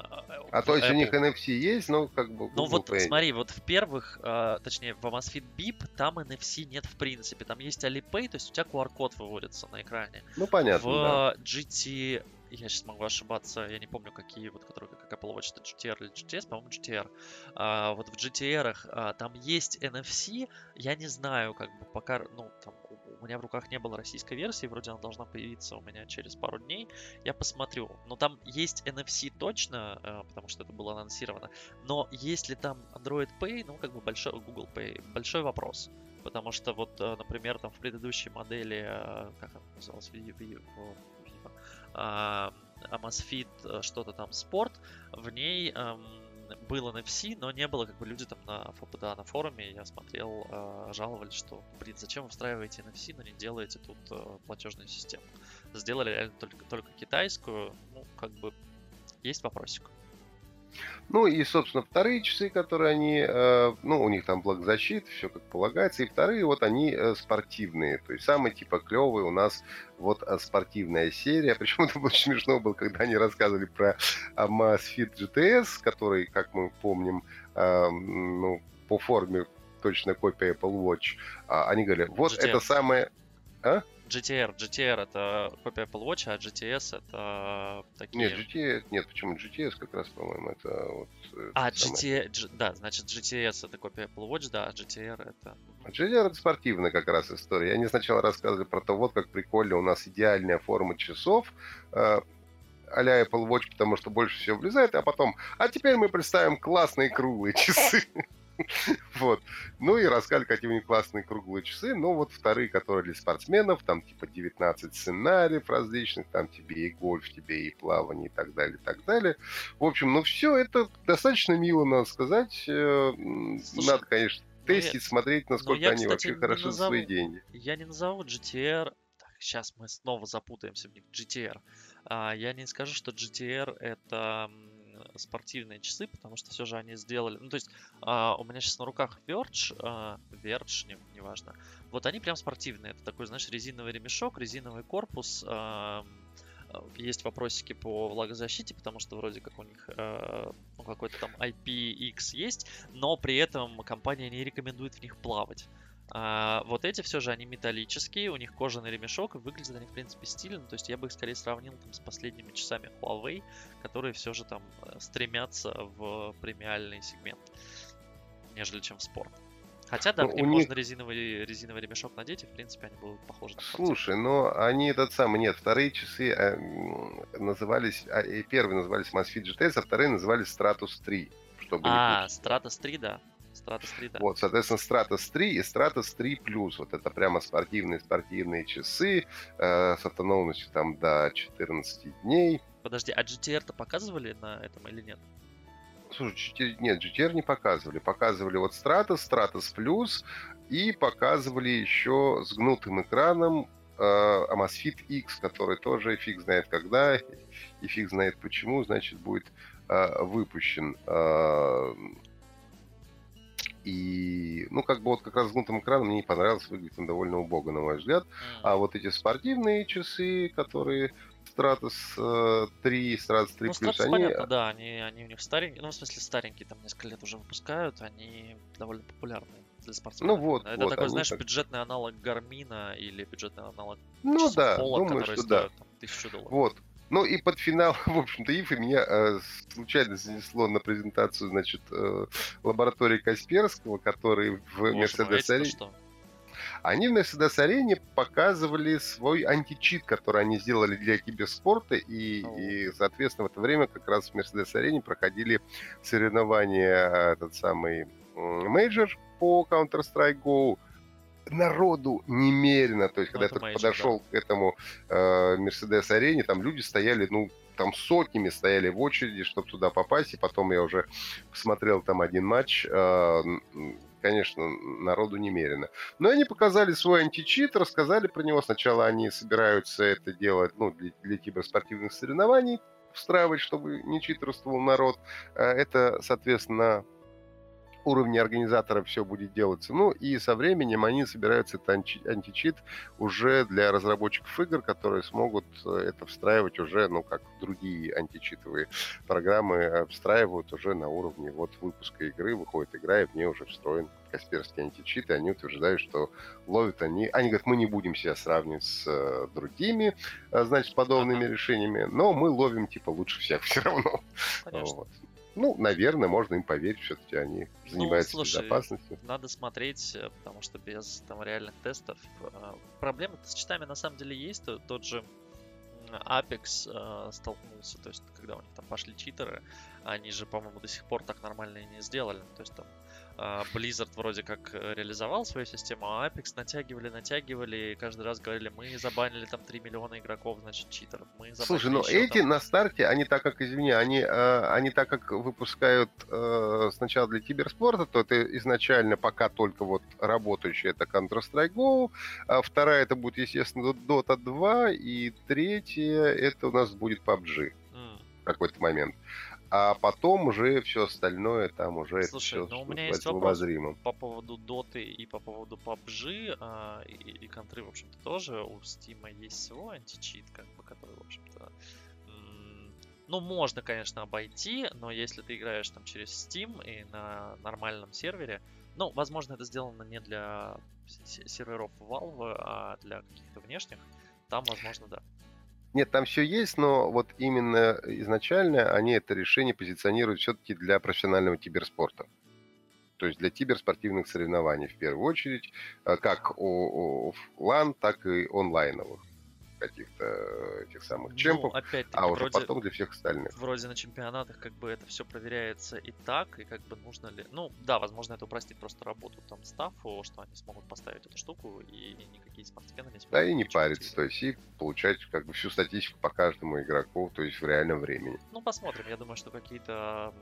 а то есть Apple. у них NFC есть, но как бы Ну вот Pay. смотри, вот в первых, э, точнее в Amazfit Beep там NFC нет в принципе. Там есть Alipay, то есть у тебя QR-код выводится на экране. Ну понятно, В да. GT я сейчас могу ошибаться, я не помню, какие, вот, которые, как Apple Watch, это GTR или GTS, по-моему, GTR. А, вот в GTR а, там есть NFC, я не знаю, как бы пока, ну, там, у меня в руках не было российской версии, вроде она должна появиться у меня через пару дней, я посмотрю. Но там есть NFC точно, а, потому что это было анонсировано, но есть ли там Android Pay, ну, как бы большой, Google Pay, большой вопрос. Потому что вот, а, например, там в предыдущей модели, а, как она называлась, Amazfit э, что-то там спорт, в ней эм, был NFC, но не было, как бы люди там на, да, на форуме, я смотрел, э, жаловались, что, блин, зачем вы встраиваете NFC, но не делаете тут э, платежную систему. Сделали только, только китайскую, ну, как бы, есть вопросик. Ну и, собственно, вторые часы, которые они, э, ну, у них там благозащита, все как полагается. И вторые, вот они э, спортивные. То есть самый типа клевый у нас вот э, спортивная серия. (laughs) Причем это очень смешно было, когда они рассказывали про Amazfit GTS, который, как мы помним, ну, по форме точно копия Apple Watch. А они говорили, вот GTS. это самое... А? GTR. GTR это копия Apple Watch, а GTS это такие... Нет, GTS, нет, почему GTS как раз, по-моему, это вот... Э, а, GT, G, да, значит, GTS это копия Apple Watch, да, а GTR это... А GTR это спортивная как раз история. Они сначала рассказывали про то, вот как прикольно у нас идеальная форма часов, э, а-ля Apple Watch, потому что больше всего влезает, а потом, а теперь мы представим классные круглые часы. (laughs) Вот. Ну и рассказали, какие у них классные круглые часы. Но вот вторые, которые для спортсменов, там типа 19 сценариев различных, там тебе и гольф, тебе и плавание и так далее, и так далее. В общем, ну все это достаточно мило, надо сказать. Э, Слушай, надо, конечно, тестить, я, смотреть, насколько я, они кстати, вообще хороши назову, за свои деньги. Я не назову GTR, так, сейчас мы снова запутаемся в них, GTR. А, я не скажу, что GTR это спортивные часы, потому что все же они сделали... Ну, то есть а, у меня сейчас на руках Verge, а, Verge, не, неважно. Вот они прям спортивные. Это такой, знаешь, резиновый ремешок, резиновый корпус. А, есть вопросики по влагозащите, потому что вроде как у них э, ну, какой-то там IPX есть, но при этом компания не рекомендует в них плавать. А, вот эти все же, они металлические, у них кожаный ремешок, и выглядят они, в принципе, стильно. То есть я бы их скорее сравнил там, с последними часами Huawei, которые все же там э, стремятся в премиальный сегмент, нежели чем в спорт. Хотя, да, ну, них... можно резиновый, резиновый ремешок надеть, и, в принципе, они будут похожи на Слушай, но они этот самый... Нет, вторые часы э, назывались... А, первые назывались Masfit GTS, а вторые назывались Stratus 3. Чтобы а, Stratus 3, да. Stratus 3, да. Вот, соответственно, Stratus 3 и Stratus 3 Plus. Вот это прямо спортивные спортивные часы э, с автономностью там до 14 дней. Подожди, а GTR-то показывали на этом или нет? Слушай, GTR, нет, GTR не показывали. Показывали вот Stratus, Stratus Plus и показывали еще с гнутым экраном э, Amazfit X, который тоже фиг знает когда и фиг знает почему, значит, будет э, выпущен. Э, и, ну, как бы вот как раз с гнутым экраном мне не понравилось, выглядит он довольно убого, на мой взгляд. А вот эти спортивные часы, которые Stratus 3, Stratus 3 ну, Plus, они... понятно, да, они, они у них старенькие, ну, в смысле старенькие, там несколько лет уже выпускают, они довольно популярные для спортсменов. Ну вот, Это вот, такой, знаешь, так... бюджетный аналог Гармина или бюджетный аналог ну, да, Пола, думаю, который что стоит да. там, тысячу долларов. Вот, ну и под финал, (laughs) в общем-то, IFA меня э, случайно занесло на презентацию, значит, э, лаборатории Касперского, который в Мерседес Арене. Они в Мерседес Арене показывали свой античит, который они сделали для киберспорта, и, и, соответственно, в это время как раз в Мерседес Арене проходили соревнования, э, этот самый major по Counter-Strike Go, народу немерено. То есть, ну, когда я только подошел да. к этому э, Мерседес-арене, там люди стояли, ну, там сотнями стояли в очереди, чтобы туда попасть. И потом я уже посмотрел там один матч. Э, конечно, народу немерено. Но они показали свой античит, рассказали про него. Сначала они собираются это делать ну, для, для киберспортивных соревнований, встраивать, чтобы не читерствовал народ. Э, это, соответственно, уровне организатора все будет делаться. Ну и со временем они собираются этот античит уже для разработчиков игр, которые смогут э, это встраивать уже, ну, как другие античитовые программы э, встраивают уже на уровне вот выпуска игры, выходит игра, и в ней уже встроен Касперский античит, и они утверждают, что ловят они... Они говорят, мы не будем себя сравнивать с э, другими, значит, подобными решениями, но мы ловим, типа, лучше всех все равно. Конечно. Вот. Ну, наверное, можно им поверить, все-таки они ну, занимаются ну, слушай, безопасностью. Надо смотреть, э, потому что без там реальных тестов э, проблемы с читами на самом деле есть. Тот же Apex э, столкнулся, то есть когда у них там пошли читеры, они же, по-моему, до сих пор так нормально и не сделали. То есть там а, Blizzard вроде как э, реализовал свою систему, а Apex натягивали, натягивали, и каждый раз говорили, мы забанили там 3 миллиона игроков, значит, читеров. Мы Слушай, ну эти там... на старте, они так как, извини, они, э, они так как выпускают э, сначала для киберспорта, то это изначально пока только вот работающая это Counter-Strike Go, а вторая это будет, естественно, Dota 2, и третья это у нас будет PUBG mm. в какой-то момент а потом уже все остальное там уже Слушай, это все, ну у меня есть вопрос по поводу Доты и по поводу PUBG а, и, и контры, в общем-то, тоже. У Steam есть свой античит, как бы, который, в общем-то, ну, можно, конечно, обойти, но если ты играешь там через Steam и на нормальном сервере, ну, возможно, это сделано не для серверов Valve, а для каких-то внешних, там, возможно, да. Нет, там все есть, но вот именно изначально они это решение позиционируют все-таки для профессионального киберспорта. То есть для киберспортивных соревнований в первую очередь, э, как офлайн, так и онлайновых каких-то э, этих самых ну, чемпов, ну, а уже вроде, потом для всех остальных. Вроде на чемпионатах как бы это все проверяется и так, и как бы нужно ли... Ну, да, возможно, это упростит просто работу там стафу, что они смогут поставить эту штуку, и никакие спортсмены не. Да, и не париться, то есть и получать как бы всю статистику по каждому игроку, то есть в реальном времени. Ну, посмотрим, я думаю, что какие-то...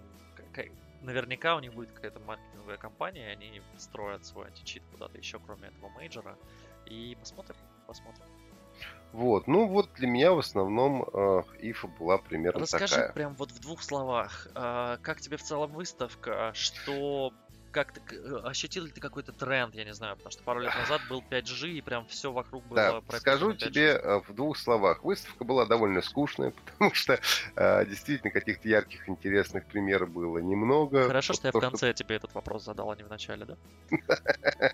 Наверняка у них будет какая-то маркетинговая компания, они строят свой античит куда-то еще, кроме этого мейджора. И посмотрим, посмотрим. Вот, ну вот для меня в основном э, ИФА была примерно Расскажи такая. прям вот в двух словах, а, как тебе в целом выставка, что как ты э, ощутил ли ты какой-то тренд, я не знаю, потому что пару лет назад был 5G, и прям все вокруг было Да, скажу 5G. тебе э, в двух словах. Выставка была довольно скучная, (laughs) потому что э, действительно каких-то ярких, интересных примеров было немного. Хорошо, что я в конце тебе этот вопрос задал, а не в начале, да? (laughs)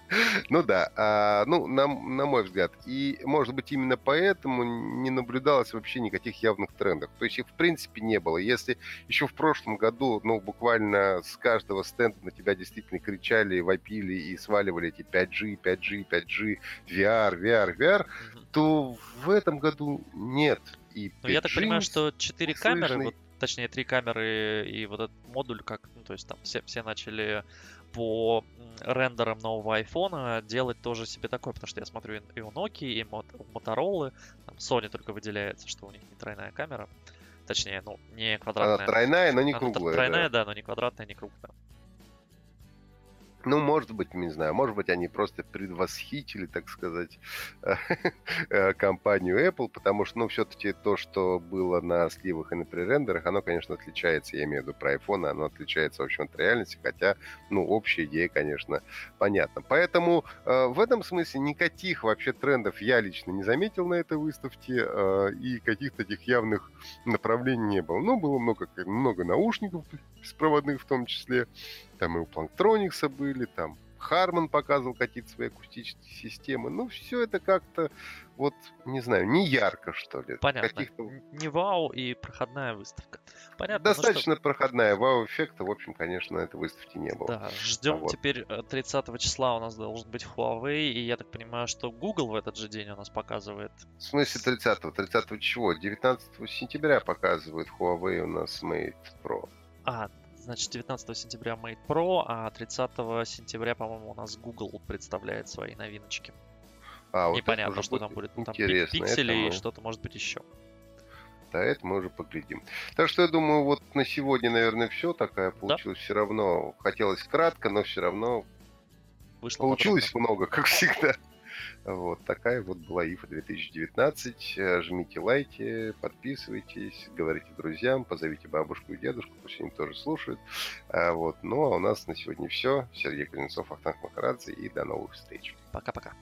Ну да, а, ну, на мой взгляд. И, может быть, именно поэтому не наблюдалось вообще никаких явных трендов. То есть их, в принципе, не было. Если еще в прошлом году, ну, буквально с каждого стенда на тебя действительно кричали, вопили и сваливали эти 5G, 5G, 5G, VR, VR, VR, то в этом году нет. И Ну, я так 5G понимаю, что 4 камеры, вот, точнее, 3 камеры и вот этот модуль, как, ну, то есть там все, все начали по рендерам нового айфона делать тоже себе такое, потому что я смотрю и у Nokia, и у Motorola, там Sony только выделяется, что у них не тройная камера, точнее, ну, не Она квадратная. тройная, но не Она круглая. тройная, да. да, но не квадратная, не круглая. Ну, может быть, не знаю, может быть, они просто предвосхитили, так сказать, (laughs) э, компанию Apple, потому что, ну, все-таки то, что было на сливах и на пререндерах, оно, конечно, отличается, я имею в виду про iPhone, оно отличается, в общем, от реальности, хотя, ну, общая идея, конечно, понятна. Поэтому э, в этом смысле никаких вообще трендов я лично не заметил на этой выставке, э, и каких-то таких явных направлений не было. Ну, было много, много наушников беспроводных в том числе, там и у Планктроникса были, там Харман показывал какие-то свои акустические системы. Ну, все это как-то, вот, не знаю, не ярко, что ли. Понятно. Каких-то Не вау и проходная выставка. Понятно. ну что, достаточно проходная вау-эффекта, в общем, конечно, на этой выставке не было. Да, ждем вот. теперь э, 30 числа у нас должен быть Huawei, и я так понимаю, что Google в этот же день у нас показывает. В смысле 30-го? 30 чего? 19 сентября показывает Huawei у нас Mate Pro. А, значит, 19 сентября Mate Pro, а 30 сентября, по-моему, у нас Google представляет свои новиночки. А, вот Непонятно, что там будет. Ну, там пиксели и что-то может быть еще. Да, это мы уже поглядим. Так что я думаю, вот на сегодня, наверное, все. Такая получилась все равно. Хотелось кратко, но все равно Вышло Получилось много, как всегда. Вот такая вот была ИФА 2019. Э, Жмите лайки, подписывайтесь, говорите друзьям, позовите бабушку и дедушку, пусть они тоже слушают. А Вот. Ну а у нас на сегодня все. Сергей Клинцов, Ахтанг Махарадзе и до новых встреч. Пока-пока.